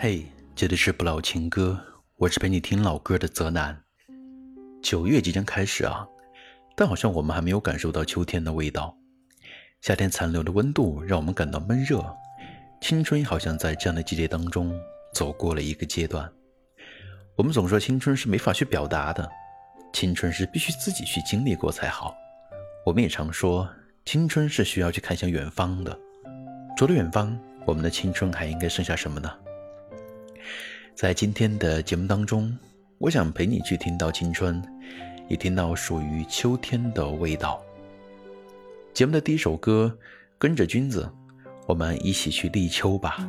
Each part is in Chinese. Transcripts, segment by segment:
嘿，这里是不老情歌，我是陪你听老歌的泽南。九月即将开始啊，但好像我们还没有感受到秋天的味道。夏天残留的温度让我们感到闷热。青春好像在这样的季节当中走过了一个阶段。我们总说青春是没法去表达的，青春是必须自己去经历过才好。我们也常说，青春是需要去看向远方的。除了远方，我们的青春还应该剩下什么呢？在今天的节目当中，我想陪你去听到青春，也听到属于秋天的味道。节目的第一首歌，跟着君子。我们一起去立秋吧。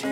是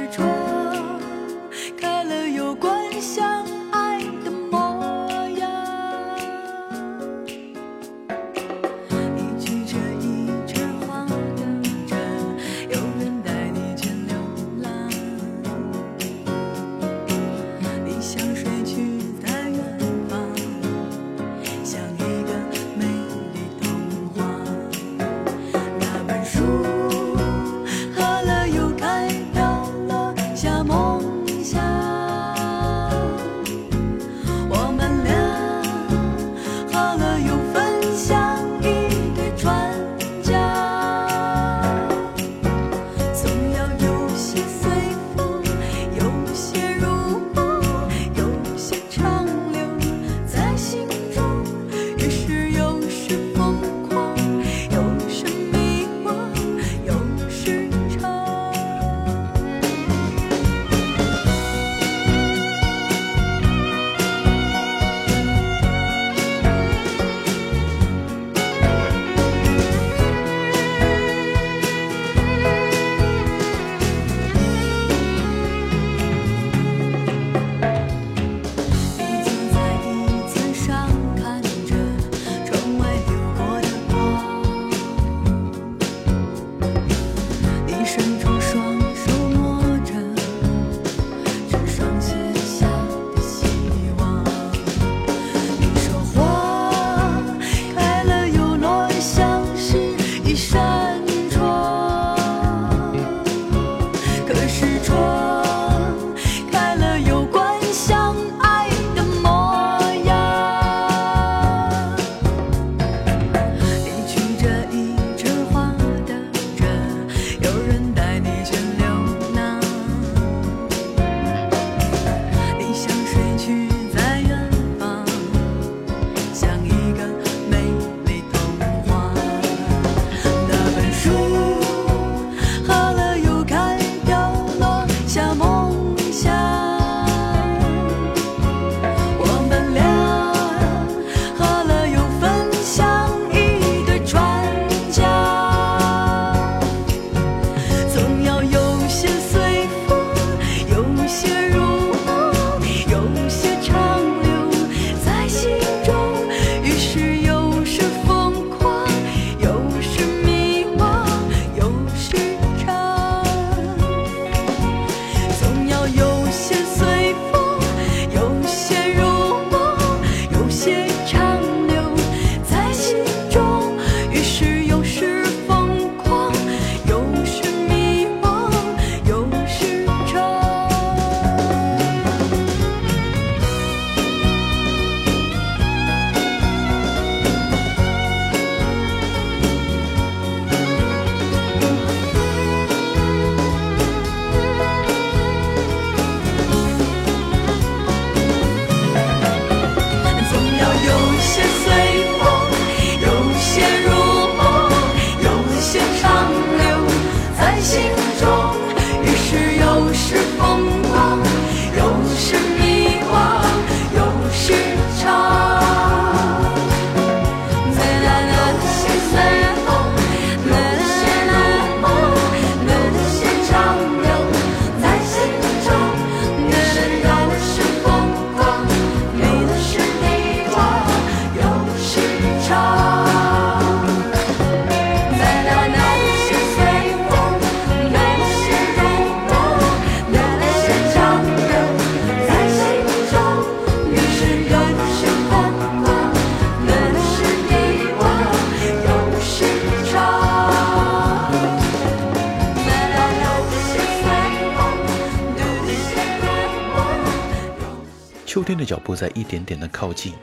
在一点点的靠近。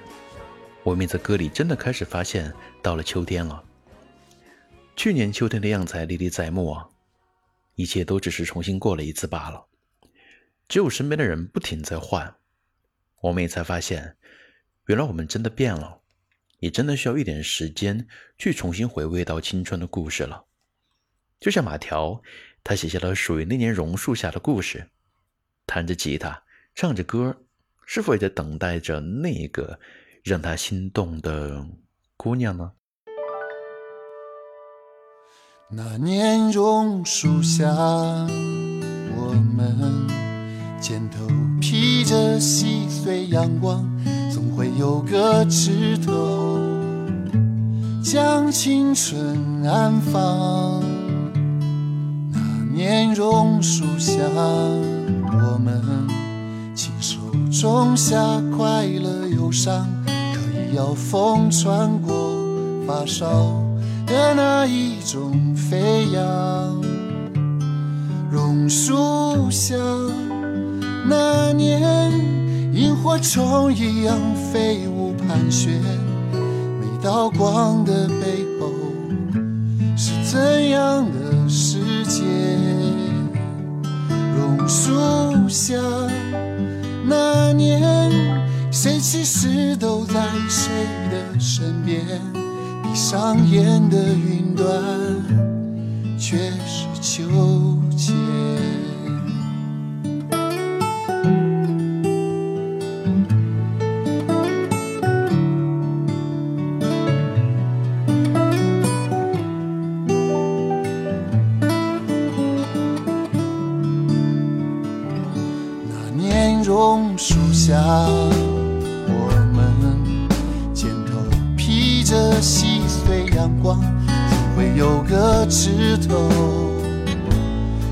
我们在歌里真的开始发现，到了秋天了。去年秋天的样子还历历在目啊，一切都只是重新过了一次罢了。只有身边的人不停在换，我们也才发现，原来我们真的变了，也真的需要一点时间去重新回味到青春的故事了。就像马条，他写下了属于那年榕树下的故事，弹着吉他，唱着歌，是否也在等待着那个？让他心动的姑娘呢？那年榕树下，我们肩头披着细碎阳光，总会有个枝头将青春安放。那年榕树下，我们种下快乐忧伤。可以要风穿过发梢的那一种飞扬，榕树下那年萤火虫一样飞舞盘旋，每道光的背上演的云端却是秋千。那年榕树下，我们肩头披着夕阳。阳光，总会有个枝头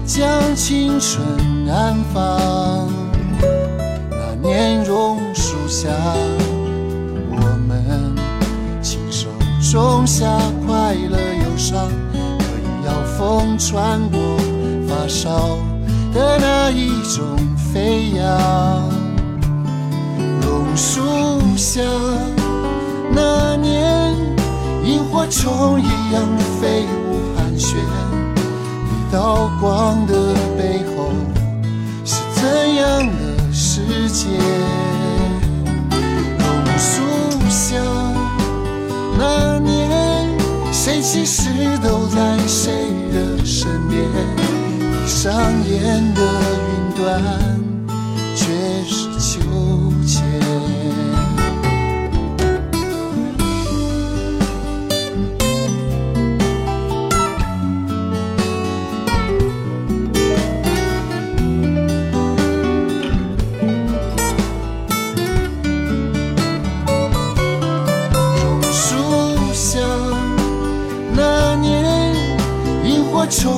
将青春安放。那年榕树下，我们亲手种下快乐忧伤，可以要风穿过发梢的那一种飞扬。榕树下。那年，萤火虫一样飞舞盘旋，一道光的背后是怎样的世界？榕树下，那年，谁其实都在谁的身边？闭上眼的云端，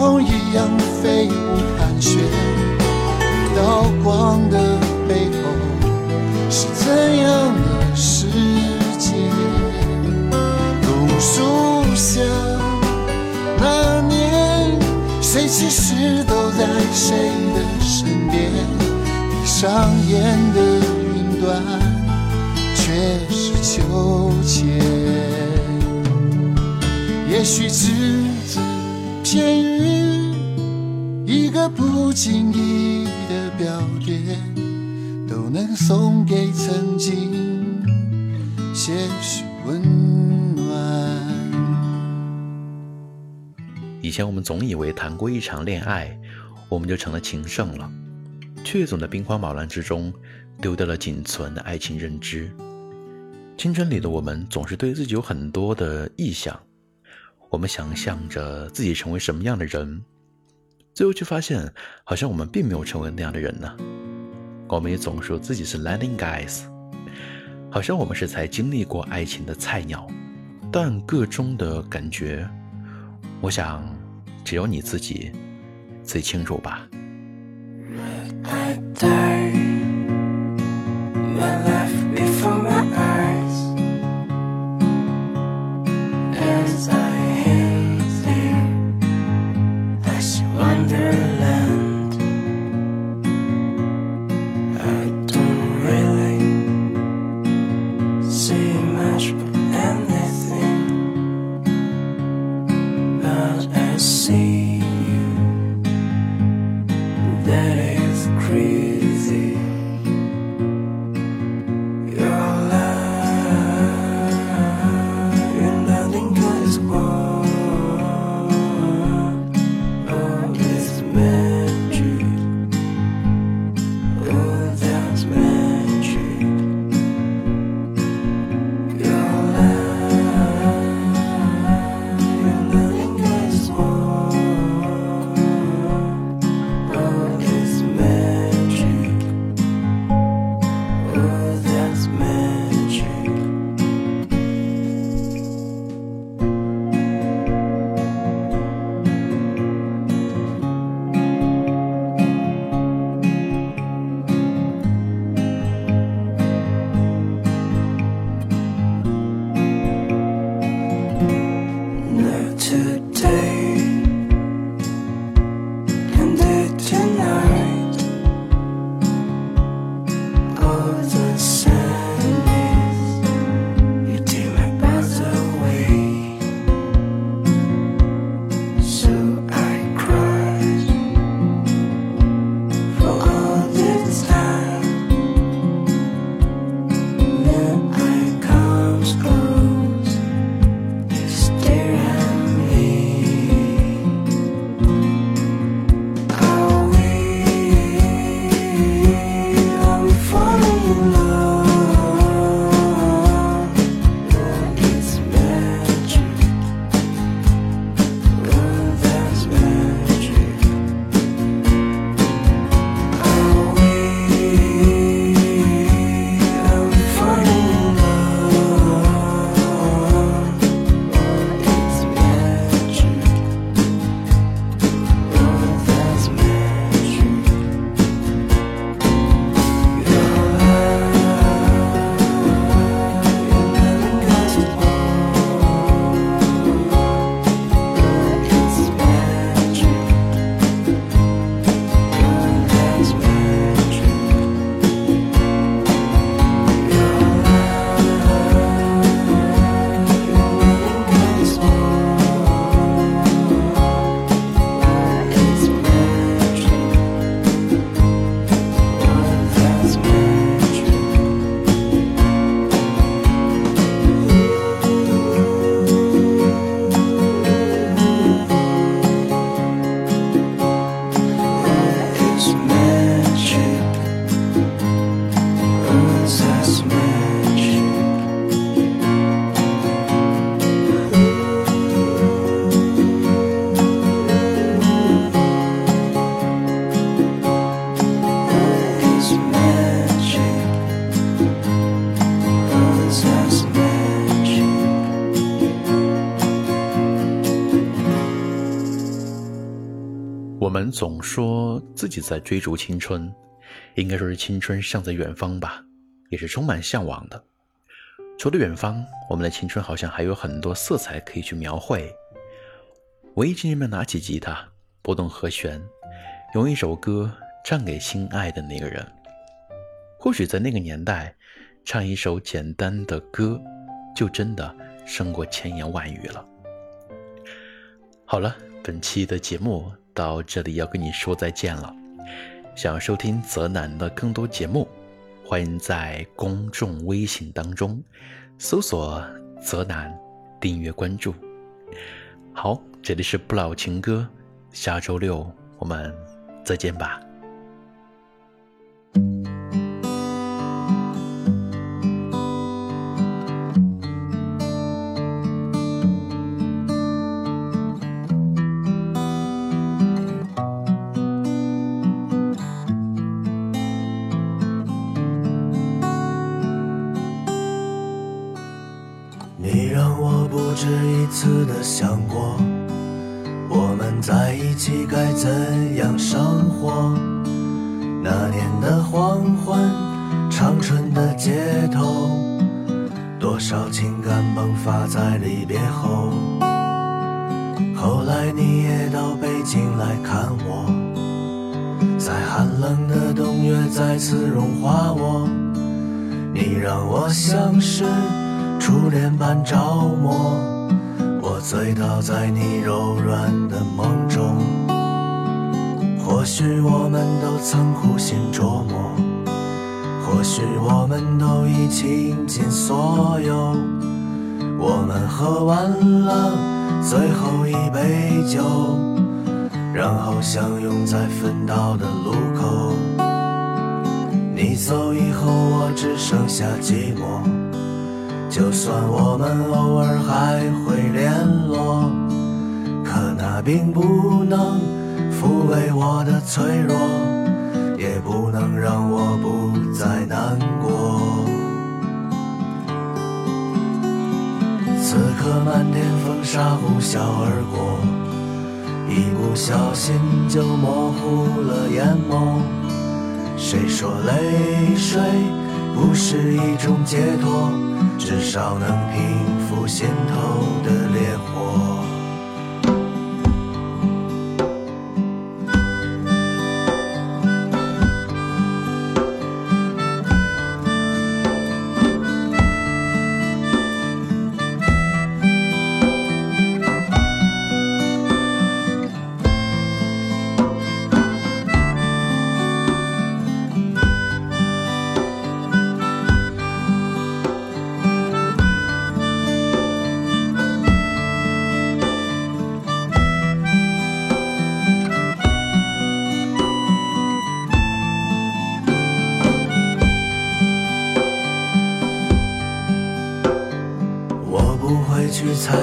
虫一样飞舞盘旋，一道光的背后是怎样的世界？榕树下那年，谁其实都在谁的身边？闭上眼的云端，却是秋千。也许只字。片语，一个不经意的表点，都能送给曾经些许温暖。以前我们总以为谈过一场恋爱，我们就成了情圣了，却总在兵荒马乱之中丢掉了仅存的爱情认知。青春里的我们总是对自己有很多的臆想。我们想象着自己成为什么样的人，最后却发现，好像我们并没有成为那样的人呢。我们也总说自己是 landing guys，好像我们是才经历过爱情的菜鸟，但个中的感觉，我想只有你自己最清楚吧。们总说自己在追逐青春，应该说是青春尚在远方吧，也是充满向往的。除了远方，我们的青春好像还有很多色彩可以去描绘。我一直没有拿起吉他，拨动和弦，用一首歌唱给心爱的那个人。或许在那个年代，唱一首简单的歌，就真的胜过千言万语了。好了，本期的节目到这里要跟你说再见了。想要收听泽南的更多节目，欢迎在公众微信当中搜索“泽南”，订阅关注。好，这里是不老情歌，下周六我们再见吧。的想过，我们在一起该怎样生活？那年的黄昏，长春的街头，多少情感迸发在离别后。后来你也到北京来看我，在寒冷的冬月再次融化我，你让我像是。初恋般着魔，醉倒在你柔软的梦中。或许我们都曾苦心琢磨，或许我们都已倾尽所有。我们喝完了最后一杯酒，然后相拥在分道的路口。你走以后，我只剩下寂寞。就算我们偶尔还会联络，可那并不能抚慰我的脆弱，也不能让我不再难过。此刻漫天风沙呼啸而过，一不小心就模糊了眼眸。谁说泪水不是一种解脱？至少能平复心头的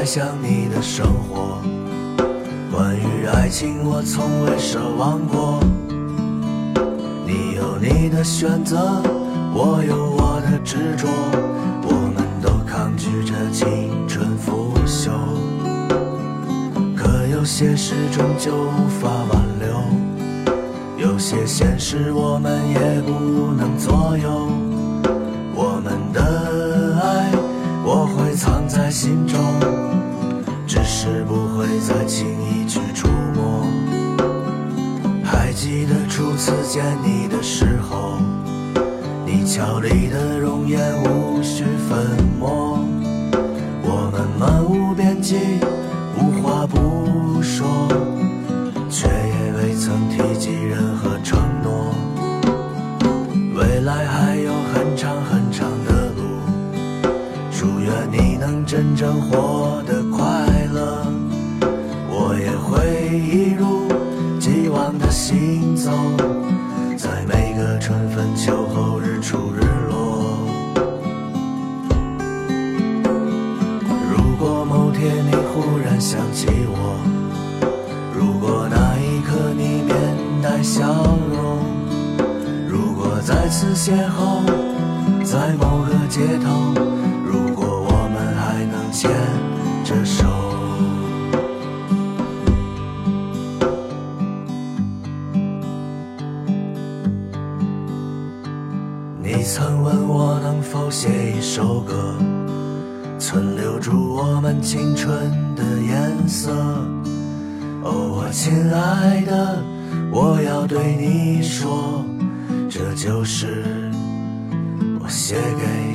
猜想你的生活，关于爱情我从未奢望过。你有你的选择，我有我的执着，我们都抗拒着青春腐朽。可有些事终究无法挽留，有些现实我们也不能左右。我们的爱。我会藏在心中，只是不会再轻易去触摸。还记得初次见你的时候，你俏丽的容颜无需粉墨，我们漫无边际，无话不说，却也未曾提及任何承诺。未来还有很长很长的路。祝愿你能真正活得快，一如既往的行走，在每个春分秋后日出日落。如果某天你忽然想起我，如果那一刻你面带笑容，如果再次邂逅在某个街头。你曾问我能否写一首歌，存留住我们青春的颜色。哦，我亲爱的，我要对你说，这就是我写给